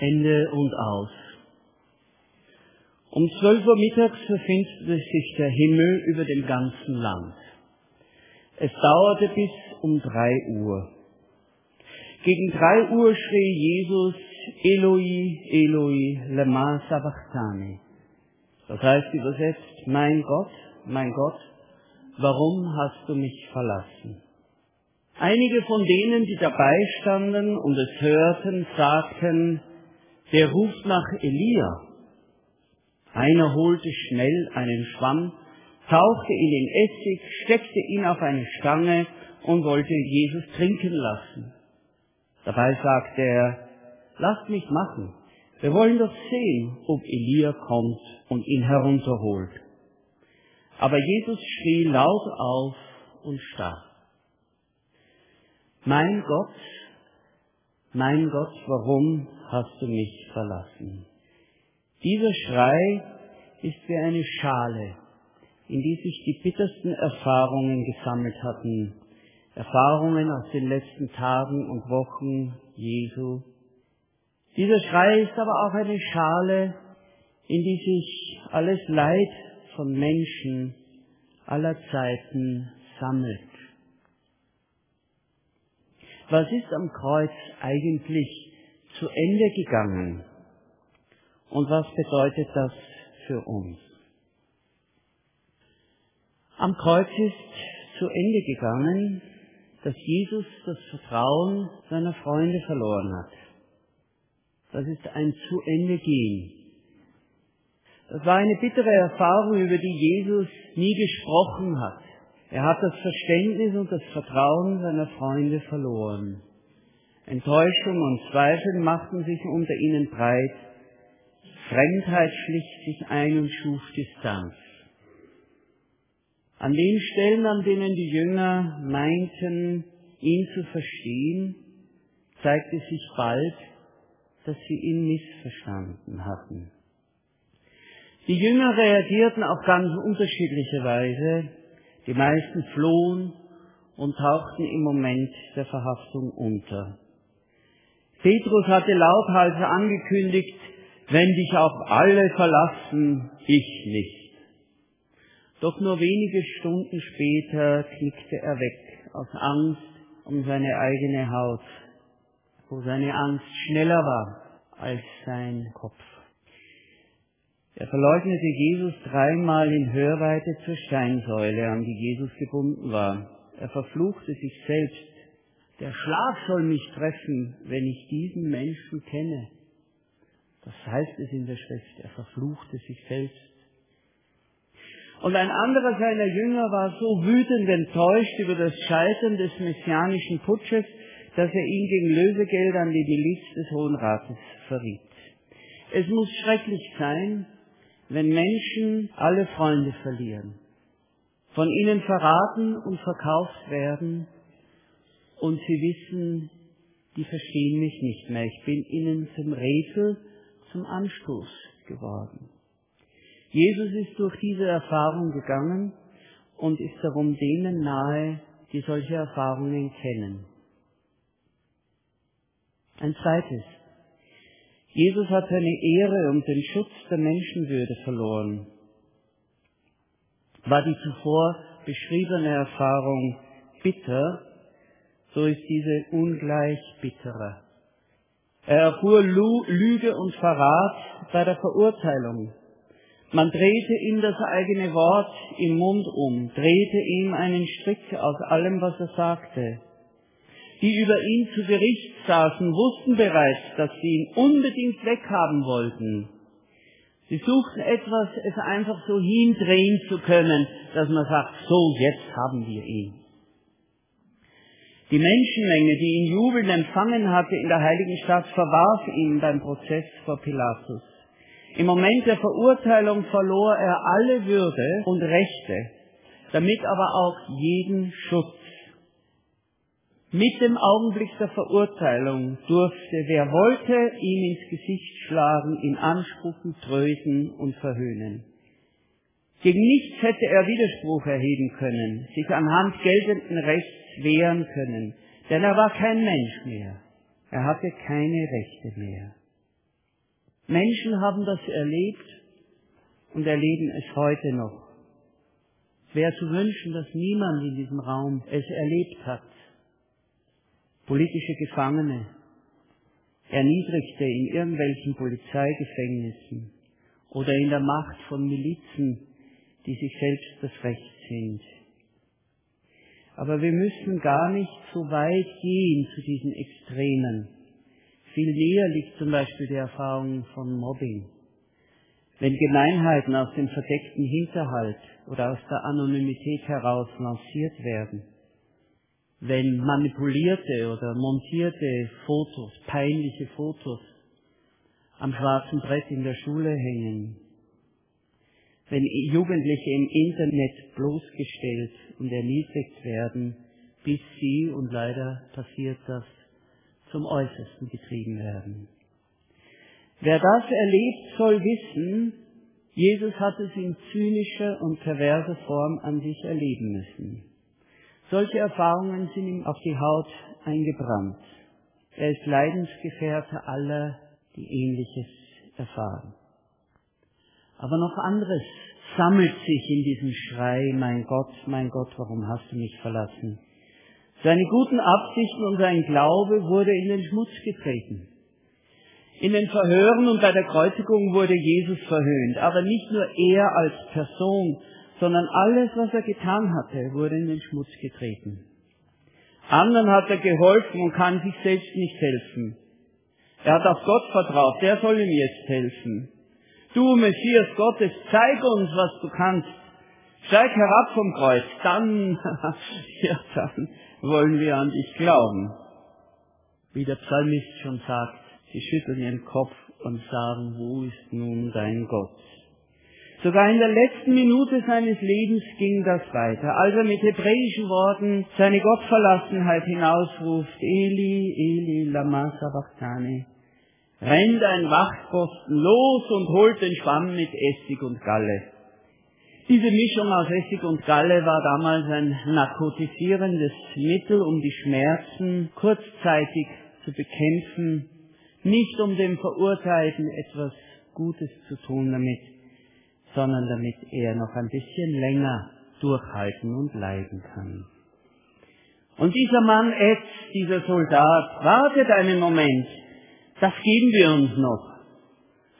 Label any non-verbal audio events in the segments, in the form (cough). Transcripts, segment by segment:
Ende und aus. Um zwölf Uhr mittags verfinsterte sich der Himmel über dem ganzen Land. Es dauerte bis um drei Uhr. Gegen drei Uhr schrie Jesus, Eloi, Eloi, lema sabachthani. Das heißt übersetzt, mein Gott, mein Gott, warum hast du mich verlassen? Einige von denen, die dabei standen und es hörten, sagten, der ruft nach Elia. Einer holte schnell einen Schwamm, tauchte in den Essig, steckte ihn auf eine Stange und wollte Jesus trinken lassen. Dabei sagte er, lasst mich machen. Wir wollen doch sehen, ob Elia kommt und ihn herunterholt. Aber Jesus schrie laut auf und starb. Mein Gott, mein Gott, warum hast du mich verlassen? Dieser Schrei ist wie eine Schale, in die sich die bittersten Erfahrungen gesammelt hatten. Erfahrungen aus den letzten Tagen und Wochen Jesu. Dieser Schrei ist aber auch eine Schale, in die sich alles Leid von Menschen aller Zeiten sammelt. Was ist am Kreuz eigentlich zu Ende gegangen? Und was bedeutet das für uns? Am Kreuz ist zu Ende gegangen, dass Jesus das Vertrauen seiner Freunde verloren hat. Das ist ein zu Ende gehen. Das war eine bittere Erfahrung, über die Jesus nie gesprochen hat. Er hat das Verständnis und das Vertrauen seiner Freunde verloren. Enttäuschung und Zweifel machten sich unter ihnen breit. Fremdheit schlich sich ein und schuf Distanz. An den Stellen, an denen die Jünger meinten, ihn zu verstehen, zeigte sich bald, dass sie ihn missverstanden hatten. Die Jünger reagierten auf ganz unterschiedliche Weise. Die meisten flohen und tauchten im Moment der Verhaftung unter. Petrus hatte lauthals angekündigt, wenn dich auch alle verlassen, ich nicht. Doch nur wenige Stunden später knickte er weg aus Angst um seine eigene Haut, wo seine Angst schneller war als sein Kopf. Er verleugnete Jesus dreimal in Hörweite zur Steinsäule, an die Jesus gebunden war. Er verfluchte sich selbst. Der Schlag soll mich treffen, wenn ich diesen Menschen kenne. Das heißt es in der Schrift. Er verfluchte sich selbst. Und ein anderer seiner Jünger war so wütend enttäuscht über das Scheitern des messianischen Putsches, dass er ihn gegen Lösegeld an die Miliz des Hohen Rates verriet. Es muss schrecklich sein, wenn Menschen alle Freunde verlieren, von ihnen verraten und verkauft werden und sie wissen, die verstehen mich nicht mehr, ich bin ihnen zum Rätsel, zum Anstoß geworden. Jesus ist durch diese Erfahrung gegangen und ist darum denen nahe, die solche Erfahrungen kennen. Ein zweites. Jesus hat seine Ehre und den Schutz der Menschenwürde verloren. War die zuvor beschriebene Erfahrung bitter, ist diese ungleich bitterer. Er erfuhr Lüge und Verrat bei der Verurteilung. Man drehte ihm das eigene Wort im Mund um, drehte ihm einen Strick aus allem, was er sagte die über ihn zu Gericht saßen, wussten bereits, dass sie ihn unbedingt weghaben wollten. Sie suchten etwas, es einfach so hindrehen zu können, dass man sagt, so, jetzt haben wir ihn. Die Menschenmenge, die ihn jubelnd empfangen hatte in der heiligen Stadt, verwarf ihn beim Prozess vor Pilatus. Im Moment der Verurteilung verlor er alle Würde und Rechte, damit aber auch jeden Schutz. Mit dem Augenblick der Verurteilung durfte, wer wollte, ihm ins Gesicht schlagen, ihn anspucken, tröten und verhöhnen. Gegen nichts hätte er Widerspruch erheben können, sich anhand geltenden Rechts wehren können, denn er war kein Mensch mehr. Er hatte keine Rechte mehr. Menschen haben das erlebt und erleben es heute noch. Es wäre zu wünschen, dass niemand in diesem Raum es erlebt hat. Politische Gefangene, Erniedrigte in irgendwelchen Polizeigefängnissen oder in der Macht von Milizen, die sich selbst das Recht sind. Aber wir müssen gar nicht so weit gehen zu diesen Extremen. Viel näher liegt zum Beispiel die Erfahrung von Mobbing. Wenn Gemeinheiten aus dem verdeckten Hinterhalt oder aus der Anonymität heraus lanciert werden, wenn manipulierte oder montierte Fotos, peinliche Fotos am schwarzen Brett in der Schule hängen, wenn Jugendliche im Internet bloßgestellt und erniedrigt werden, bis sie, und leider passiert das, zum Äußersten getrieben werden. Wer das erlebt, soll wissen, Jesus hat es in zynischer und perverser Form an sich erleben müssen. Solche Erfahrungen sind ihm auf die Haut eingebrannt. Er ist Leidensgefährte aller, die Ähnliches erfahren. Aber noch anderes sammelt sich in diesem Schrei, mein Gott, mein Gott, warum hast du mich verlassen? Seine guten Absichten und sein Glaube wurde in den Schmutz getreten. In den Verhören und bei der Kreuzigung wurde Jesus verhöhnt, aber nicht nur er als Person, sondern alles, was er getan hatte, wurde in den Schmutz getreten. Anderen hat er geholfen und kann sich selbst nicht helfen. Er hat auf Gott vertraut, der soll ihm jetzt helfen. Du, Messias Gottes, zeig uns, was du kannst. Steig herab vom Kreuz, dann, (laughs) ja, dann wollen wir an dich glauben. Wie der Psalmist schon sagt, sie schütteln ihren Kopf und sagen, wo ist nun dein Gott? Sogar in der letzten Minute seines Lebens ging das weiter, als er mit hebräischen Worten seine Gottverlassenheit hinausruft, Eli, Eli, lama sabachthani, rennt ein Wachtposten los und holt den Schwamm mit Essig und Galle. Diese Mischung aus Essig und Galle war damals ein narkotisierendes Mittel, um die Schmerzen kurzzeitig zu bekämpfen, nicht um dem Verurteilten etwas Gutes zu tun damit, sondern damit er noch ein bisschen länger durchhalten und leiden kann. Und dieser Mann Ed, dieser Soldat, wartet einen Moment, das geben wir uns noch.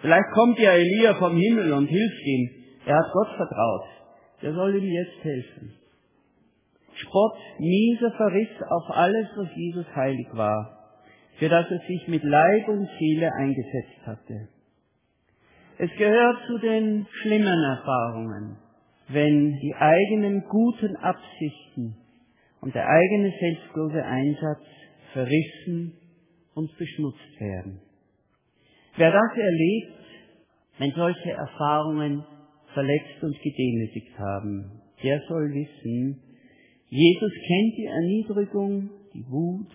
Vielleicht kommt ja Elia vom Himmel und hilft ihm. Er hat Gott vertraut. Der soll ihm jetzt helfen. Spott, mieser Verriss auf alles, was Jesus heilig war, für das er sich mit Leib und Seele eingesetzt hatte. Es gehört zu den schlimmen Erfahrungen, wenn die eigenen guten Absichten und der eigene selbstlose Einsatz verrissen und beschmutzt werden. Wer das erlebt, wenn solche Erfahrungen verletzt und gedemütigt haben, der soll wissen, Jesus kennt die Erniedrigung, die Wut,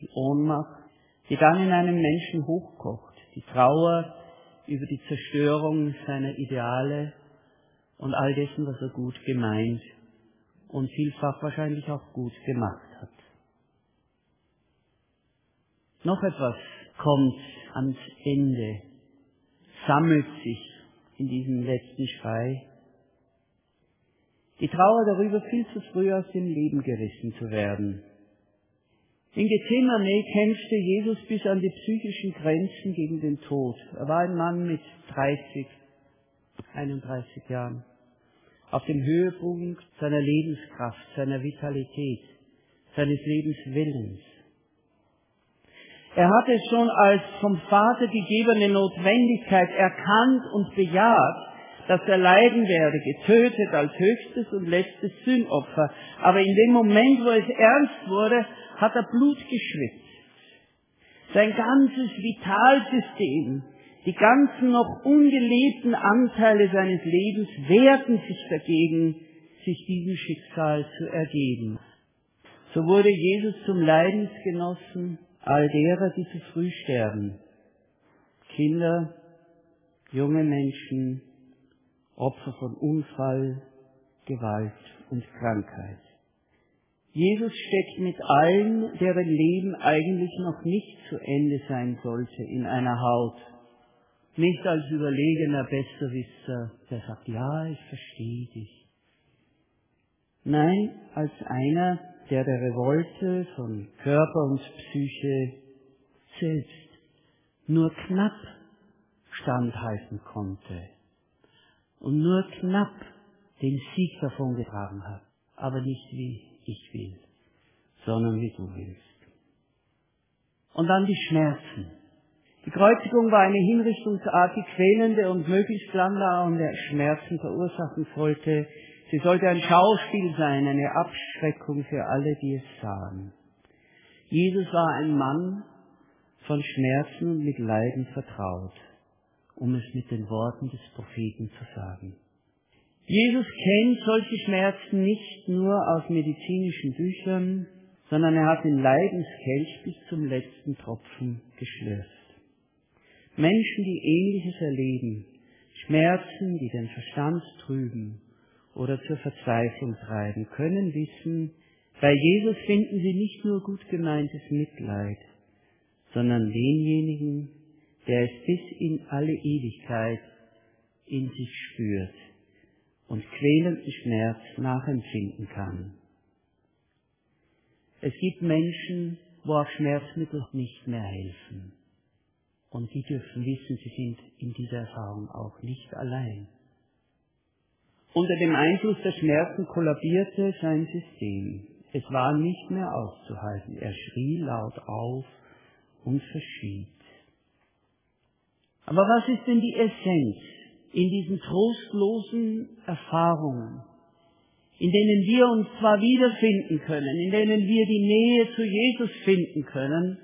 die Ohnmacht, die dann in einem Menschen hochkocht, die Trauer, über die Zerstörung seiner Ideale und all dessen, was er gut gemeint und vielfach wahrscheinlich auch gut gemacht hat. Noch etwas kommt ans Ende, sammelt sich in diesem letzten Schrei. Die Trauer darüber, viel zu früh aus dem Leben gerissen zu werden, in Gethsemane kämpfte Jesus bis an die psychischen Grenzen gegen den Tod. Er war ein Mann mit 30, 31 Jahren. Auf dem Höhepunkt seiner Lebenskraft, seiner Vitalität, seines Lebenswillens. Er hatte schon als vom Vater gegebene Notwendigkeit erkannt und bejaht, dass er leiden werde, getötet als höchstes und letztes Sündopfer. Aber in dem Moment, wo es ernst wurde, hat er Blut geschwitzt. Sein ganzes Vitalsystem, die ganzen noch ungelebten Anteile seines Lebens wehrten sich dagegen, sich diesem Schicksal zu ergeben. So wurde Jesus zum Leidensgenossen all derer, die zu früh sterben. Kinder, junge Menschen, Opfer von Unfall, Gewalt und Krankheit. Jesus steckt mit allen, deren Leben eigentlich noch nicht zu Ende sein sollte, in einer Haut. Nicht als überlegener Besserwisser, der sagt, ja, ich verstehe dich. Nein, als einer, der der Revolte von Körper und Psyche selbst nur knapp standhalten konnte und nur knapp den Sieg davongetragen hat, aber nicht wie ich will, sondern wie du willst. Und dann die Schmerzen. Die Kreuzigung war eine Hinrichtungsart, die quälende und möglichst langdauernde Schmerzen verursachen sollte. Sie sollte ein Schauspiel sein, eine Abschreckung für alle, die es sahen. Jesus war ein Mann von Schmerzen und mit Leiden vertraut, um es mit den Worten des Propheten zu sagen. Jesus kennt solche Schmerzen nicht nur aus medizinischen Büchern, sondern er hat den Leidenskelch bis zum letzten Tropfen geschlürft. Menschen, die Ähnliches erleben, Schmerzen, die den Verstand trüben oder zur Verzweiflung treiben, können wissen, bei Jesus finden sie nicht nur gut gemeintes Mitleid, sondern denjenigen, der es bis in alle Ewigkeit in sich spürt und quälenden Schmerz nachempfinden kann. Es gibt Menschen, wo auch Schmerzmittel nicht mehr helfen. Und die dürfen wissen, sie sind in dieser Erfahrung auch nicht allein. Unter dem Einfluss der Schmerzen kollabierte sein System. Es war nicht mehr auszuhalten. Er schrie laut auf und verschied. Aber was ist denn die Essenz in diesen trostlosen Erfahrungen, in denen wir uns zwar wiederfinden können, in denen wir die Nähe zu Jesus finden können,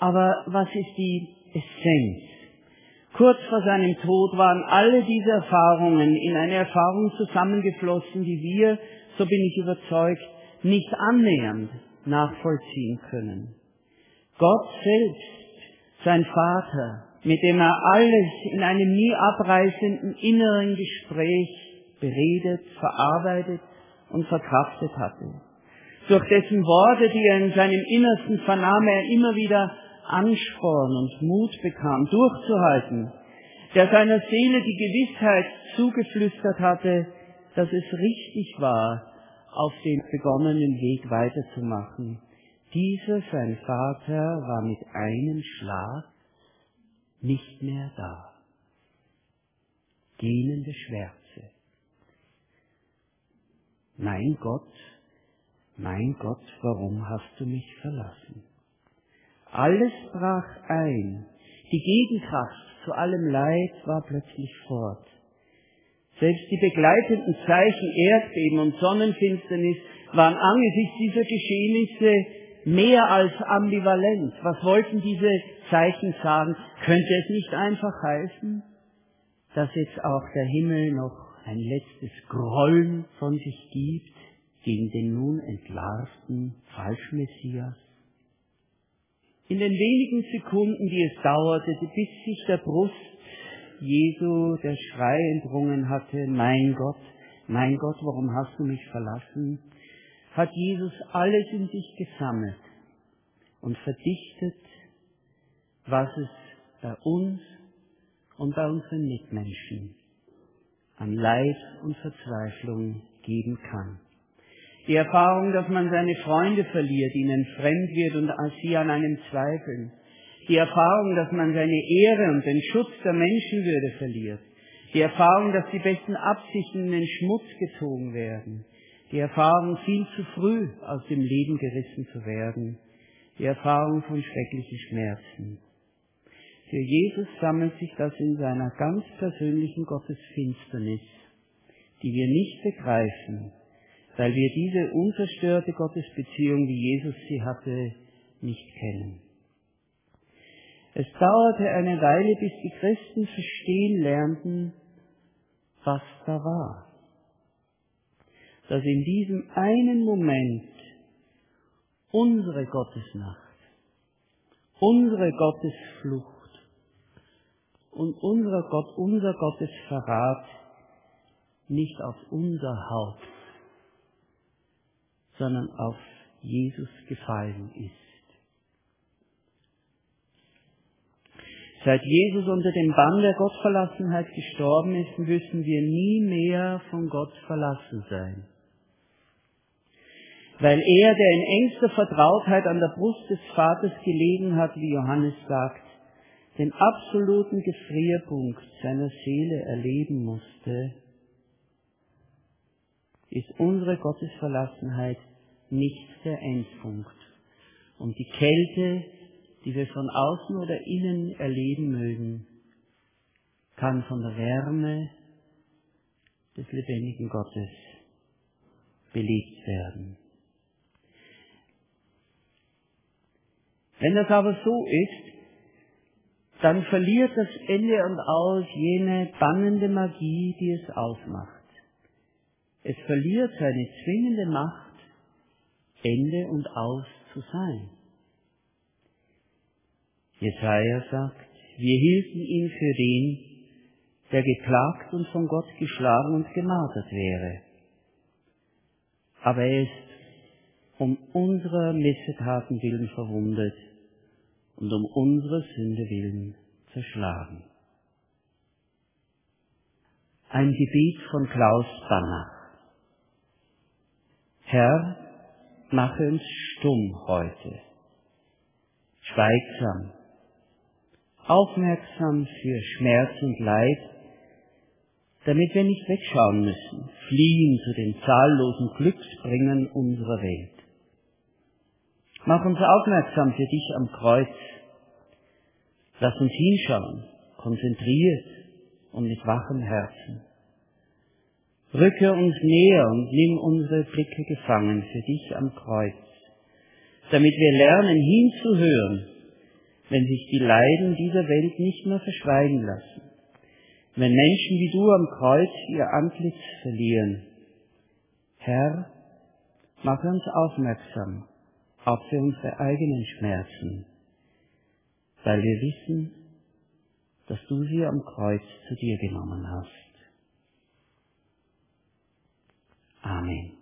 aber was ist die Essenz? Kurz vor seinem Tod waren alle diese Erfahrungen in eine Erfahrung zusammengeflossen, die wir, so bin ich überzeugt, nicht annähernd nachvollziehen können. Gott selbst, sein Vater, mit dem er alles in einem nie abreißenden inneren Gespräch beredet, verarbeitet und verkraftet hatte. Durch dessen Worte, die er in seinem Innersten vernahm, er immer wieder Ansporn und Mut bekam, durchzuhalten, der seiner Seele die Gewissheit zugeflüstert hatte, dass es richtig war, auf dem begonnenen Weg weiterzumachen. Dieser, sein Vater, war mit einem Schlag nicht mehr da. Gähnende Schwärze. Mein Gott, mein Gott, warum hast du mich verlassen? Alles brach ein. Die Gegenkraft zu allem Leid war plötzlich fort. Selbst die begleitenden Zeichen Erdbeben und Sonnenfinsternis waren angesichts dieser Geschehnisse mehr als ambivalent. Was wollten diese Zeichen sagen? Könnte es nicht einfach heißen, dass jetzt auch der Himmel noch ein letztes Grollen von sich gibt gegen den nun entlarvten Falschmessias? In den wenigen Sekunden, die es dauerte, bis sich der Brust Jesu der Schrei entrungen hatte, mein Gott, mein Gott, warum hast du mich verlassen, hat Jesus alles in sich gesammelt und verdichtet, was es bei uns und bei unseren Mitmenschen an Leid und Verzweiflung geben kann. Die Erfahrung, dass man seine Freunde verliert, ihnen fremd wird und sie an einem zweifeln. Die Erfahrung, dass man seine Ehre und den Schutz der Menschenwürde verliert. Die Erfahrung, dass die besten Absichten in den Schmutz gezogen werden. Die Erfahrung, viel zu früh aus dem Leben gerissen zu werden. Die Erfahrung von schrecklichen Schmerzen. Für Jesus sammelt sich das in seiner ganz persönlichen Gottesfinsternis, die wir nicht begreifen, weil wir diese unzerstörte Gottesbeziehung, wie Jesus sie hatte, nicht kennen. Es dauerte eine Weile, bis die Christen verstehen lernten, was da war. Dass in diesem einen Moment unsere Gottesnacht, unsere Gottesflucht und unser Gott, unser Gottesverrat nicht auf unser Haupt sondern auf Jesus gefallen ist. Seit Jesus unter dem Bann der Gottverlassenheit gestorben ist, müssen wir nie mehr von Gott verlassen sein. Weil er, der in engster Vertrautheit an der Brust des Vaters gelegen hat, wie Johannes sagt, den absoluten Gefrierpunkt seiner Seele erleben musste, ist unsere Gottesverlassenheit nicht der Endpunkt. Und die Kälte, die wir von außen oder innen erleben mögen, kann von der Wärme des lebendigen Gottes belegt werden. Wenn das aber so ist, dann verliert das Ende und aus jene bannende Magie, die es ausmacht. Es verliert seine zwingende Macht, Ende und aus zu sein. Jesaja sagt, wir hielten ihn für den, der geplagt und von Gott geschlagen und gemartert wäre. Aber er ist um unserer Missetaten willen verwundet und um unsere Sünde willen zerschlagen. Ein Gebet von Klaus Banner. Herr, mache uns stumm heute, schweigsam, aufmerksam für Schmerz und Leid, damit wir nicht wegschauen müssen, fliehen zu den zahllosen Glücksbringern unserer Welt. Mach uns aufmerksam für dich am Kreuz. Lass uns hinschauen, konzentriert und mit wachem Herzen. Rücke uns näher und nimm unsere Blicke gefangen für dich am Kreuz, damit wir lernen hinzuhören, wenn sich die Leiden dieser Welt nicht mehr verschweigen lassen, wenn Menschen wie du am Kreuz ihr Antlitz verlieren. Herr, mache uns aufmerksam auch für unsere eigenen Schmerzen, weil wir wissen, dass du sie am Kreuz zu dir genommen hast. Amen.